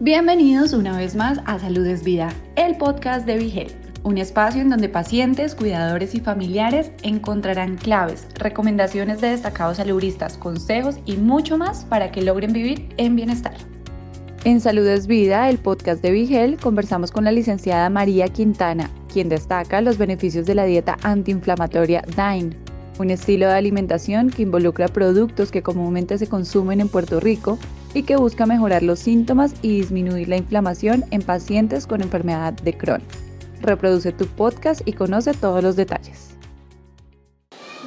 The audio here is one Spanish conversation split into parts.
Bienvenidos una vez más a Salud es Vida, el podcast de Vigel, un espacio en donde pacientes, cuidadores y familiares encontrarán claves, recomendaciones de destacados saludistas, consejos y mucho más para que logren vivir en bienestar. En Salud es Vida, el podcast de Vigel, conversamos con la licenciada María Quintana, quien destaca los beneficios de la dieta antiinflamatoria DINE, un estilo de alimentación que involucra productos que comúnmente se consumen en Puerto Rico y que busca mejorar los síntomas y disminuir la inflamación en pacientes con enfermedad de Crohn. Reproduce tu podcast y conoce todos los detalles.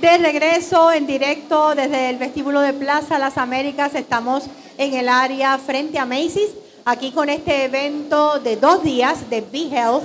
De regreso en directo desde el vestíbulo de Plaza Las Américas, estamos en el área frente a Macy's, aquí con este evento de dos días de Be Health.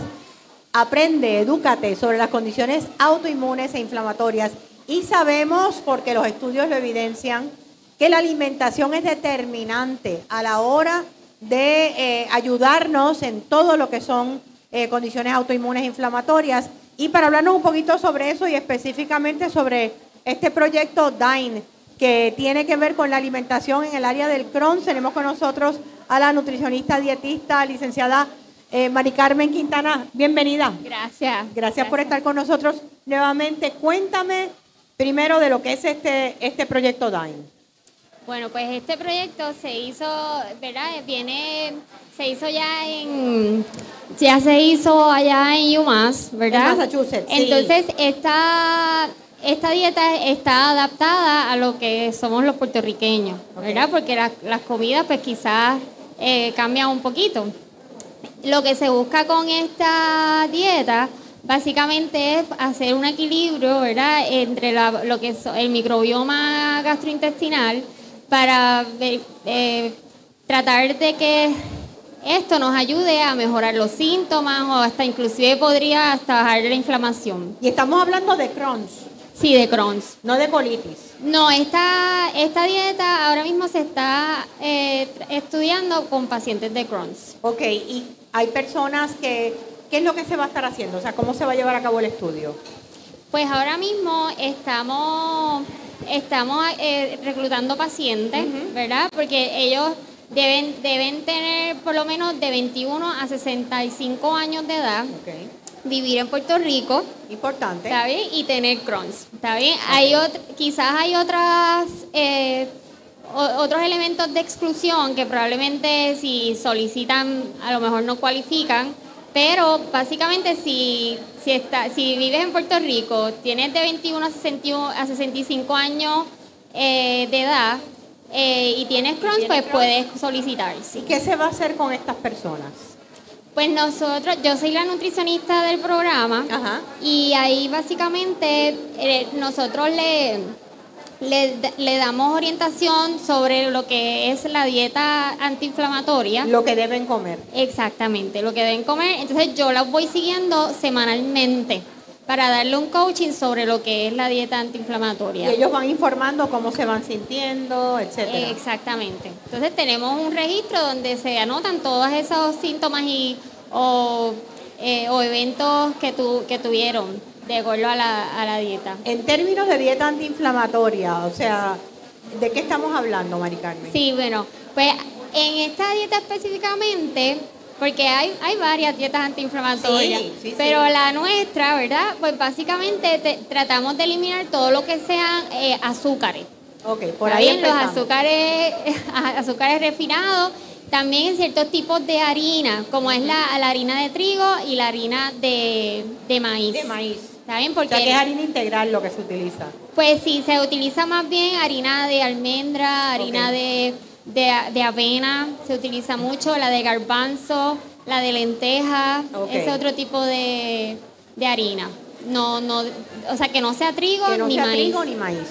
Aprende, edúcate sobre las condiciones autoinmunes e inflamatorias. Y sabemos, porque los estudios lo evidencian, que la alimentación es determinante a la hora de eh, ayudarnos en todo lo que son eh, condiciones autoinmunes inflamatorias. Y para hablarnos un poquito sobre eso y específicamente sobre este proyecto DINE, que tiene que ver con la alimentación en el área del Crohn, tenemos con nosotros a la nutricionista dietista, licenciada eh, Mari Carmen Quintana. Bienvenida. Gracias. Gracias. Gracias por estar con nosotros nuevamente. Cuéntame primero de lo que es este, este proyecto DINE. Bueno, pues este proyecto se hizo, ¿verdad? Viene, se hizo ya en, ya se hizo allá en UMass, ¿verdad? En Massachusetts. Entonces, esta, esta dieta está adaptada a lo que somos los puertorriqueños, ¿verdad? Porque las comidas, pues quizás eh, cambian un poquito. Lo que se busca con esta dieta básicamente es hacer un equilibrio, ¿verdad? Entre lo que es el microbioma gastrointestinal para eh, tratar de que esto nos ayude a mejorar los síntomas o hasta inclusive podría hasta bajar la inflamación. Y estamos hablando de Crohn's. Sí, de Crohn's. No de colitis. No, esta, esta dieta ahora mismo se está eh, estudiando con pacientes de Crohn's. Ok, y hay personas que, ¿qué es lo que se va a estar haciendo? O sea, ¿cómo se va a llevar a cabo el estudio? Pues ahora mismo estamos estamos eh, reclutando pacientes, ¿verdad? Porque ellos deben, deben tener por lo menos de 21 a 65 años de edad. Vivir en Puerto Rico. Importante. ¿Está bien? Y tener Crohn's. ¿Está bien? Hay quizás hay otras, eh, otros elementos de exclusión que probablemente si solicitan a lo mejor no cualifican pero básicamente si, si, está, si vives en Puerto Rico, tienes de 21 a, 61, a 65 años eh, de edad eh, y tienes Crohn's, pues puedes solicitar. ¿Y qué se va a hacer con estas personas? Pues nosotros, yo soy la nutricionista del programa y ahí básicamente eh, nosotros le le, damos orientación sobre lo que es la dieta antiinflamatoria. Lo que deben comer. Exactamente, lo que deben comer. Entonces yo las voy siguiendo semanalmente para darle un coaching sobre lo que es la dieta antiinflamatoria. Y ellos van informando cómo se van sintiendo, etcétera. Exactamente. Entonces tenemos un registro donde se anotan todos esos síntomas y o, eh, eventos que, tu, que tuvieron de acuerdo a la, a la dieta. En términos de dieta antiinflamatoria, o sea, ¿de qué estamos hablando, Mari Carmen? Sí, bueno, pues en esta dieta específicamente, porque hay, hay varias dietas antiinflamatorias, pero la nuestra, ¿verdad? Pues básicamente tratamos de eliminar todo lo que sean eh, azúcares. Ok, por ahí los azúcares, azúcares refinados, también en ciertos tipos de harina, como es la, la harina de trigo y la harina de, de maíz. De maíz. ¿Está bien? Porque, es harina integral lo que se utiliza. Pues sí, se utiliza más bien harina de almendra, harina de, avena, se utiliza mucho, la de garbanzo, la de lenteja, ese otro tipo de, harina. No, no, o sea, que no sea trigo que no ni sea maíz. trigo ni maíz.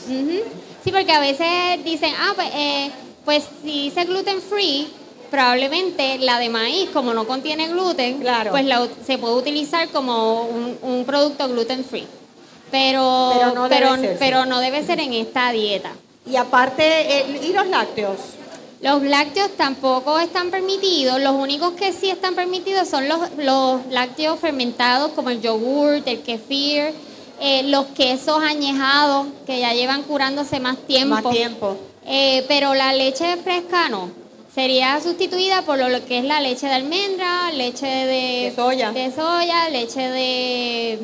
Sí, porque a veces dicen, ah, pues, eh, pues si dice gluten free, probablemente la de maíz, como no contiene gluten, pues se puede utilizar como un, producto gluten free. Pero, pero, no, debe ser en esta dieta. Y aparte, ¿y los lácteos? Los lácteos tampoco están permitidos. Los únicos que sí están permitidos son los, los lácteos fermentados, como el yogurt, el kefir, eh, los quesos añejados, que ya llevan curándose más tiempo. Más tiempo. Eh, pero la leche fresca no sería sustituida por lo que es la leche de almendra, leche de, De soya. de soya, leche de,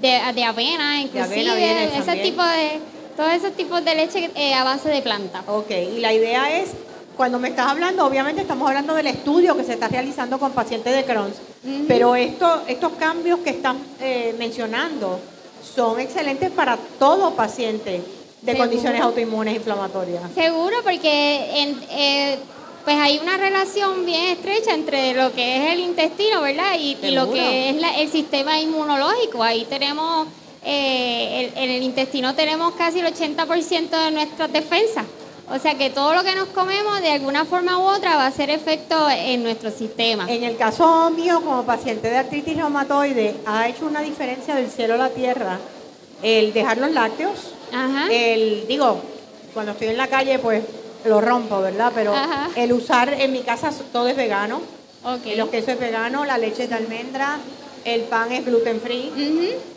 de, de avena, inclusive, viene ese también. tipo de, todos esos tipos de leche eh, a base de planta. Ok, y la idea es, cuando me estás hablando, obviamente estamos hablando del estudio que se está realizando con pacientes de Crohn's, pero esto, estos cambios que están eh, mencionando son excelentes para todo paciente de Seguro. condiciones autoinmunes inflamatorias. Seguro, porque en- eh, pues hay una relación bien estrecha entre lo que es el intestino, ¿verdad? Y, y lo que es la- el sistema inmunológico. Ahí tenemos, eh, el- en el intestino tenemos casi el 80% de nuestras defensas. O sea que todo lo que nos comemos de alguna forma u otra va a hacer efecto en nuestro sistema. En el caso mío, como paciente de artritis reumatoide, ha hecho una diferencia del cielo a la tierra el dejar los lácteos, Ajá. el, digo, cuando estoy en la calle, pues lo rompo, ¿verdad? Pero Ajá. el usar en mi casa todo es vegano. Ok. Los quesos es vegano, la leche es de almendra, el pan es gluten free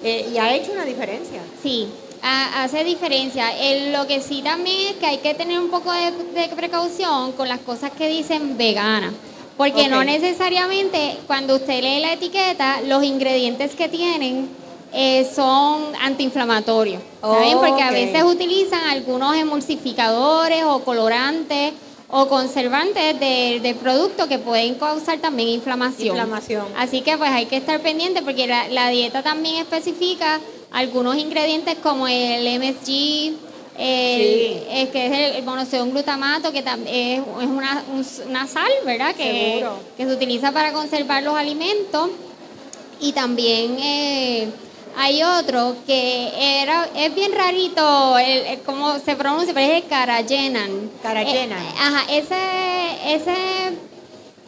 eh, y ha hecho una diferencia. Sí, ha- hace diferencia. El- lo que sí también es que hay que tener un poco de, de precaución con las cosas que dicen vegana. Porque no necesariamente cuando usted lee la etiqueta, los ingredientes que tienen eh, son antiinflamatorios. ¿Está bien? Porque a veces utilizan algunos emulsificadores o colorantes o conservantes de- producto que pueden causar también inflamación. Inflamación. Así que pues hay que estar pendiente porque la, la dieta también especifica algunos ingredientes como el MSG, el, Sí. que es el, el monosodium glutamato, que es, es una, un- una sal, ¿verdad? Que, Seguro. que se utiliza para conservar los alimentos. Y también eh, hay otro que era es bien rarito, el, el- cómo se pronuncia, pero es el carayenan. Carayenan. Eh, ajá, ese, ese,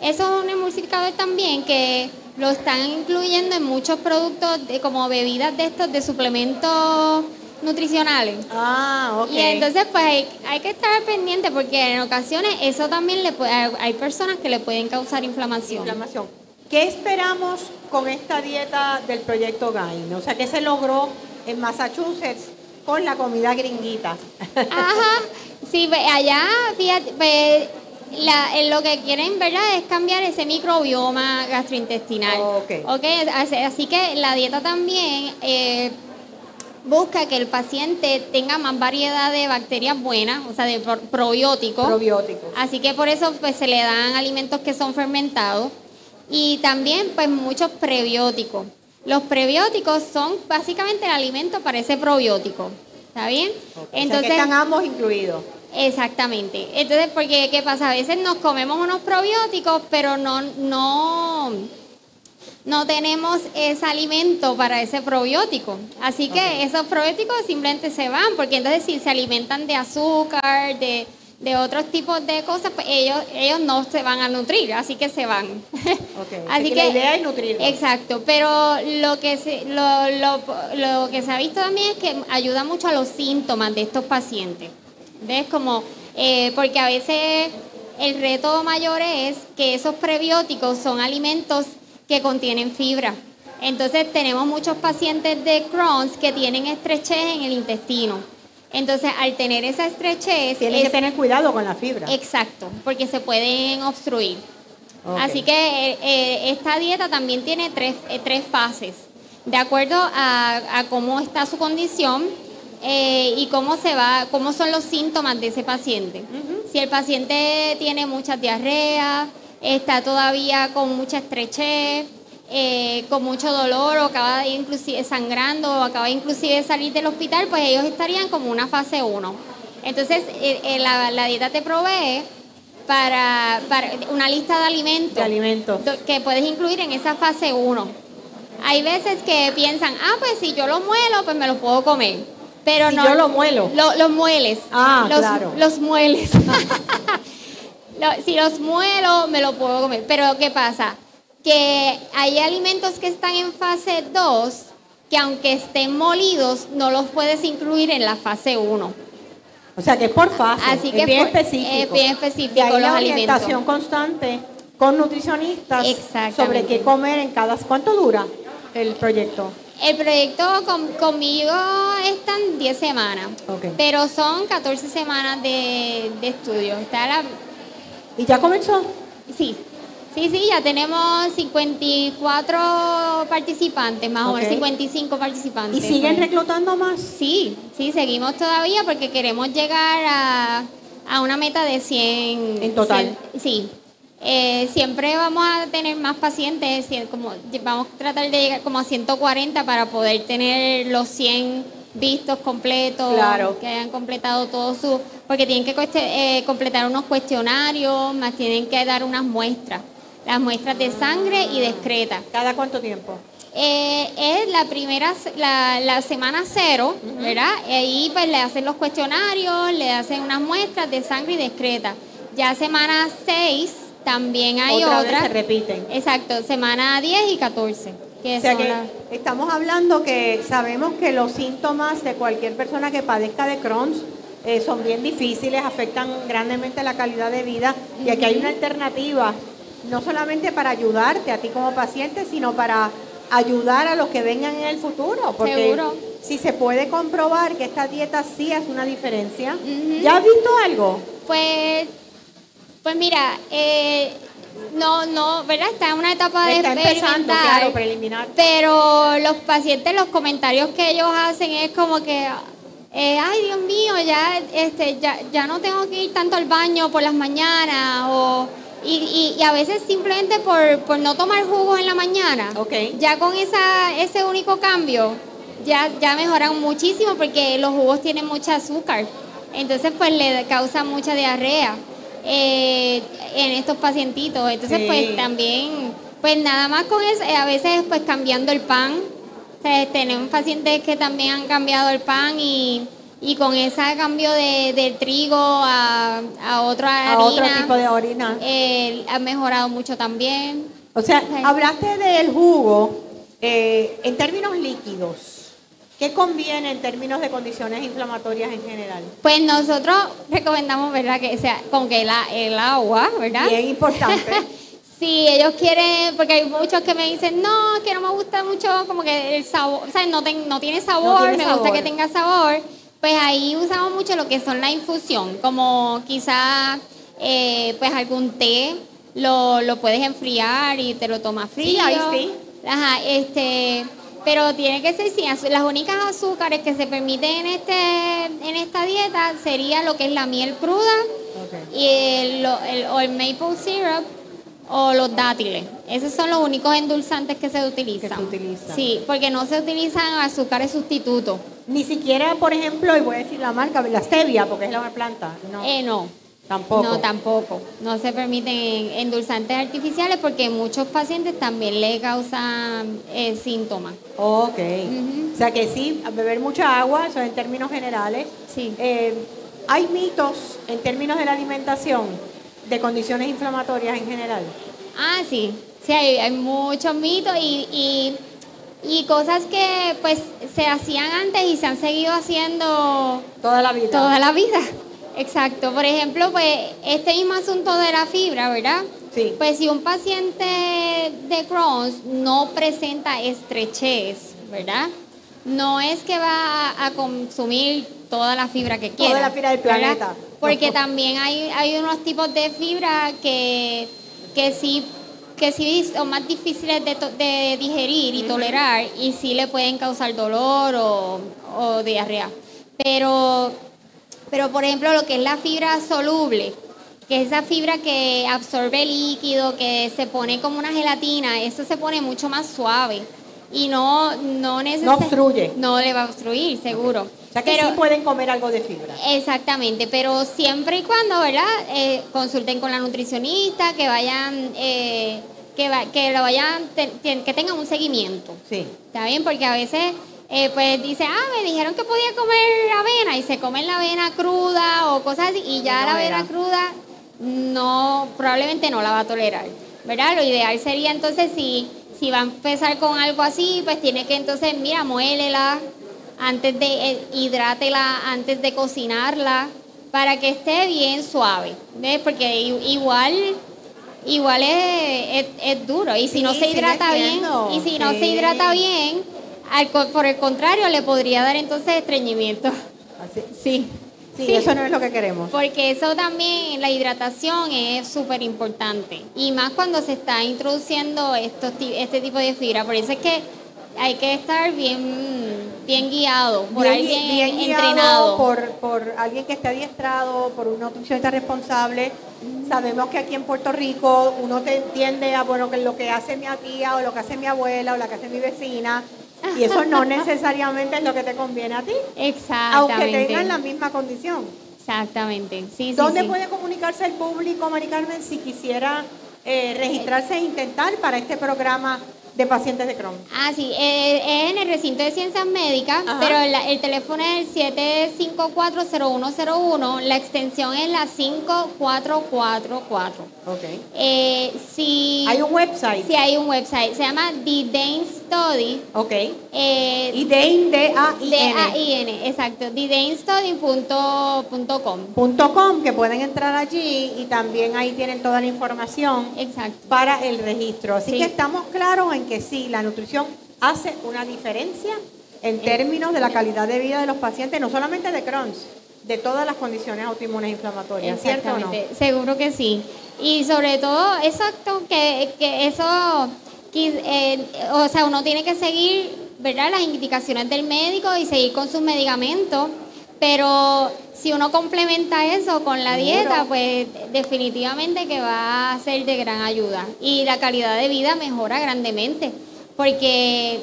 eso es un emulsificador también que lo están incluyendo en muchos productos de, como bebidas de estos de suplementos nutricionales. Ah, ok. Y entonces pues hay, hay que estar pendiente porque en ocasiones eso también le puede, hay personas que le pueden causar inflamación. Inflamación. ¿Qué esperamos con esta dieta del proyecto GAIN? O sea, ¿qué se logró en Massachusetts con la comida gringuita? Ajá, sí, allá, fíjate, la- lo que quieren, ¿verdad?, es cambiar ese microbioma gastrointestinal. Ok. Ok, así, así que la dieta también eh, busca que el paciente tenga más variedad de bacterias buenas, o sea, de pro- probióticos. Probióticos. Así que por eso pues se le dan alimentos que son fermentados y también pues muchos prebióticos. Los prebióticos son básicamente el alimento para ese probiótico. ¿Está bien? O sea, que están ambos incluidos. Exactamente. Entonces, porque ¿qué pasa? A veces nos comemos unos probióticos, pero no, no, no tenemos ese alimento para ese probiótico. Así que esos probióticos simplemente se van, porque entonces si se alimentan de azúcar, de, de otros tipos de cosas, pues ellos, ellos no se van a nutrir, así que se van. Así que la idea es nutrirlos. Exacto, pero lo que se, lo, lo, lo que se ha visto también es que ayuda mucho a los síntomas de estos pacientes. ¿Ves? Como, eh, porque a veces el reto mayor es que esos prebióticos son alimentos que contienen fibra. Entonces tenemos muchos pacientes de Crohn's que tienen estrechez en el intestino. Entonces al tener esa estrechez... Tienen es- que tener cuidado con la fibra. Exacto, porque se pueden obstruir. Así que eh, eh, esta dieta también tiene tres, eh, tres fases, de acuerdo a, a cómo está su condición eh, y cómo se va, cómo son los síntomas de ese paciente. Si el paciente tiene muchas diarreas, está todavía con mucha estrechez, eh, con mucho dolor o acaba de inclusive sangrando o acaba inclusive de salir del hospital, pues ellos estarían como una fase 1. Entonces, eh, eh, la, la dieta te provee para, para una lista de alimentos, De alimentos. que puedes incluir en esa fase 1. Hay veces que piensan, ah, pues si yo lo muelo, pues me lo puedo comer. Pero Si no. yo lo muelo. Lo- los mueles. Ah, los, claro. Los mueles. Si los muelo, me lo puedo comer. Pero ¿qué pasa? Que hay alimentos que están en fase 2 que aunque estén molidos, no los puedes incluir en la fase 1. O sea, que es por fase. Así es bien por- específico. es bien específico Y hay los la alimentos. constante con nutricionistas sobre qué comer en cada... ¿Cuánto dura el proyecto? El proyecto con- conmigo están 10 semanas, pero son 14 semanas de, de estudio. Está la, ¿Y ya comenzó? Sí, sí, sí, ya tenemos 54 participantes, más o menos Ok. 55 participantes. ¿Y siguen Pues, reclutando más? Sí, sí, seguimos todavía porque queremos llegar a, a una meta de 100. En total. 100, sí. Eh, siempre vamos a tener más pacientes, cien- como, vamos a tratar de llegar como a 140 para poder tener los 100 vistos completos, Claro. que hayan completado todo su... Porque tienen que eh, completar unos cuestionarios, más tienen que dar unas muestras, las muestras de sangre y de excreta. ¿Cada cuánto tiempo? Eh, es la primera, la, la semana cero, ¿verdad? Y ahí pues le hacen los cuestionarios, le hacen unas muestras de sangre y de excreta. Ya semana 6 también hay Otra otra. vez se repiten. Exacto, semana 10 y 14. Que O sea que las- estamos hablando que sabemos que los síntomas de cualquier persona que padezca de Crohn's eh, son bien difíciles, afectan grandemente la calidad de vida y aquí hay una alternativa, no solamente para ayudarte a ti como paciente, sino para ayudar a los que vengan en el futuro. Porque Seguro. si se puede comprobar que esta dieta sí hace una diferencia. ¿ya has visto algo? Pues, pues mira, eh, no, no, ¿verdad? Está en una etapa de Está empezando, experimentar. claro, preliminar. Pero los pacientes, los comentarios que ellos hacen es como que, eh, ay Dios mío, ya, este, ya, ya no tengo que ir tanto al baño por las mañanas o y, y- y a veces simplemente por, por no tomar jugos en la mañana. Ya con esa, ese único cambio, ya, ya mejoran muchísimo porque los jugos tienen mucha azúcar. Entonces, pues le causa mucha diarrea eh, en estos pacientitos. Entonces, Sí. pues también, pues nada más con eso, eh, a veces pues cambiando el pan. O sea, tenemos pacientes que también han cambiado el pan y, y con ese cambio de, del trigo a, a otra A otro harina, tipo de orina. eh, ha mejorado mucho también. O sea, hablaste del jugo eh, en términos líquidos. ¿Qué conviene en términos de condiciones inflamatorias en general? Pues nosotros recomendamos, ¿verdad? Que sea con que la, el agua, ¿verdad? Bien importante. Si ellos quieren, porque hay muchos que me dicen, no, que no me gusta mucho como que el sabor, o sea, no, ten- no tiene sabor, tiene me sabor. gusta que tenga sabor, pues ahí usamos mucho lo que son la infusión, como quizá eh, pues algún té, lo, lo puedes enfriar y te lo tomas Sí, frío. iced tea. Ajá, este, pero tiene que ser sin azúcar. Las únicas azúcares que se permiten en, este, en esta dieta sería lo que es la miel cruda y el, el- o el maple syrup o los dátiles. Esos son los únicos endulzantes que se utilizan. Que se utilizan. Sí, porque no se utilizan azúcares sustitutos. Ni siquiera, por ejemplo, y voy a decir la marca, la stevia, porque es la planta. No, Eh, no. tampoco. No, tampoco. No se permiten endulzantes artificiales porque muchos pacientes también le causan eh, síntomas. Ok. O sea que sí, beber mucha agua, eso en términos generales. Sí. Eh, hay mitos en términos de la alimentación de condiciones inflamatorias en general. Ah, sí, sí, hay, hay muchos mitos y, y, y cosas que pues se hacían antes y se han seguido haciendo Toda la vida. toda la vida. Exacto, por ejemplo, pues este mismo asunto de la fibra, ¿verdad? Sí. Pues si un paciente de Crohn's no presenta estrechez, ¿verdad? No es que va a, consumir toda la fibra que quiera. la fibra del ¿verdad? planeta. Porque también hay, hay unos tipos de fibra que, que sí que sí son más difíciles de, digerir y tolerar y sí le pueden causar dolor o, o diarrea. Pero, pero, por ejemplo, lo que es la fibra soluble, que es esa fibra que absorbe líquido, que se pone como una gelatina, eso se pone mucho más suave y no, no No obstruye. No le va a obstruir, seguro. O sea que Pero- sí pueden comer algo de fibra. Exactamente, pero siempre y cuando, ¿verdad? Eh, consulten con la nutricionista, que vayan, eh, que, va- que lo vayan, te- que tengan un seguimiento. Sí. ¿Está bien? Porque a veces, eh, pues dice, ah, me dijeron que podía comer avena y se comen la avena cruda o cosas así y ya no la avena era. cruda no, probablemente no la va a tolerar, ¿verdad? Lo ideal sería entonces si, si va a empezar con algo así, pues tiene que entonces, mira, muélela antes de, eh, hidrátela antes de cocinarla para que esté bien suave, ¿ves? Porque igual... Igual es, es- es duro y si Sí, no se hidrata bien y si no se sí. hidrata bien, al por el contrario, le podría dar entonces estreñimiento. Así. Sí. Sí, eso no es lo que queremos. Porque eso también, la hidratación es súper importante. Y más cuando se está introduciendo estos, este tipo de fibra. Por eso es que hay que estar bien, bien guiado por alguien bien entrenado. Por, por alguien que esté adiestrado, por un nutricionista responsable. Sabemos que aquí en Puerto Rico uno te entiende a bueno que lo que hace mi tía o lo que hace mi abuela o lo que hace mi vecina y eso no necesariamente es lo que te conviene a ti. Exactamente. Aunque tengan la misma condición. Exactamente. Sí, ¿Dónde puede comunicarse el público, Mari Carmen, si quisiera eh, registrarse e intentar para este programa de pacientes de Crohn. Ah, sí, eh, es en el recinto de ciencias médicas, pero el teléfono es el 7540101, la extensión es la 5444. Ok. Eh, si, ¿Hay un website? Sí, hay un website, se llama The Dane Study. Ok. Eh, y Dane, D-A-I-N. Exacto, thedanestudy.com. .com, que pueden entrar allí y también ahí tienen toda la información exacto. para el registro. Así que estamos claros en que sí, la nutrición hace una diferencia en términos de la calidad de vida de los pacientes, no solamente de Crohn's, de todas las condiciones autoinmunes inflamatorias, ¿cierto o no? Seguro que sí. Y sobre todo, exacto, que, que eso, eh, o sea, uno tiene que seguir, ¿verdad? Las indicaciones del médico y seguir con sus medicamentos, pero si uno complementa eso con la dieta, pues definitivamente que va a ser de gran ayuda y la calidad de vida mejora grandemente, porque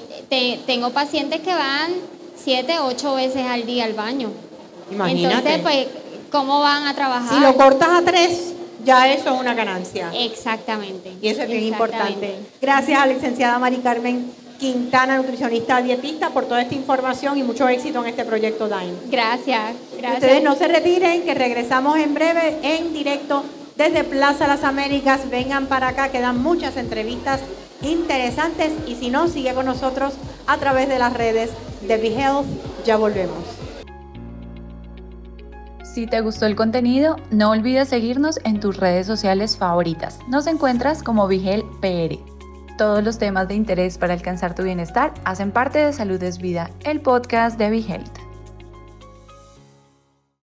tengo pacientes que van siete, ocho veces al día al baño. Imagínate. Entonces, pues, ¿cómo van a trabajar? Si lo cortas a tres, ya eso es una ganancia. Exactamente. Y eso es bien importante. Gracias a la licenciada Mari Carmen Quintana, nutricionista dietista, por toda esta información y mucho éxito en este proyecto DIME. Gracias, gracias. Ustedes no se retiren, que regresamos en breve en directo desde Plaza Las Américas. Vengan para acá, quedan muchas entrevistas interesantes y si no, sigue con nosotros a través de las redes de BeHealth. Ya volvemos. Si te gustó el contenido, no olvides seguirnos en tus redes sociales favoritas. Nos encuentras como Vigel PR. Todos los temas de interés para alcanzar tu bienestar hacen parte de Salud es Vida, el podcast de Health.